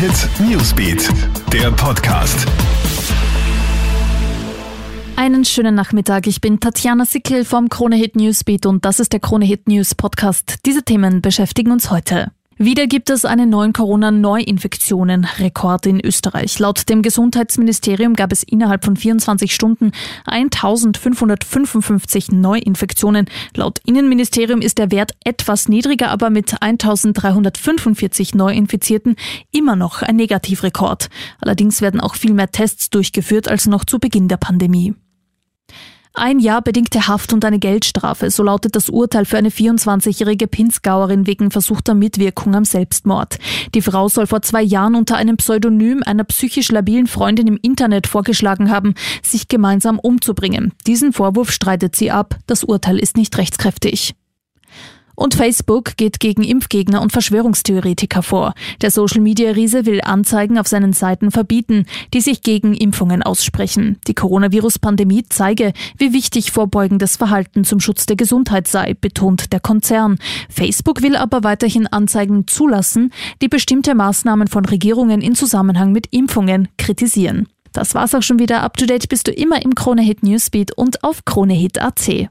Hit Newsbeat, der Podcast. Einen schönen Nachmittag. Ich bin Tatjana Sickel vom Krone Hit Newsbeat und das ist der Krone Hit News Podcast. Diese Themen beschäftigen uns heute. Wieder gibt es einen neuen Corona-Neuinfektionen. Rekord in Österreich. Laut dem Gesundheitsministerium gab es innerhalb von 24 Stunden 1555 Neuinfektionen. Laut Innenministerium ist der Wert etwas niedriger, aber mit 1345 Neuinfizierten immer noch ein Negativrekord. Allerdings werden auch viel mehr Tests durchgeführt als noch zu Beginn der Pandemie. Ein Jahr bedingte Haft und eine Geldstrafe, so lautet das Urteil für eine 24-jährige Pinzgauerin wegen versuchter Mitwirkung am Selbstmord. Die Frau soll vor zwei Jahren unter einem Pseudonym einer psychisch labilen Freundin im Internet vorgeschlagen haben, sich gemeinsam umzubringen. Diesen Vorwurf streitet sie ab. Das Urteil ist nicht rechtskräftig. Und Facebook geht gegen Impfgegner und Verschwörungstheoretiker vor. Der Social-Media-Riese will Anzeigen auf seinen Seiten verbieten, die sich gegen Impfungen aussprechen. Die Coronavirus-Pandemie zeige, wie wichtig vorbeugendes Verhalten zum Schutz der Gesundheit sei, betont der Konzern. Facebook will aber weiterhin Anzeigen zulassen, die bestimmte Maßnahmen von Regierungen in Zusammenhang mit Impfungen kritisieren. Das war's auch schon wieder. Up to date bist du immer im Krone Hit Newsbeat und auf KroneHit.at.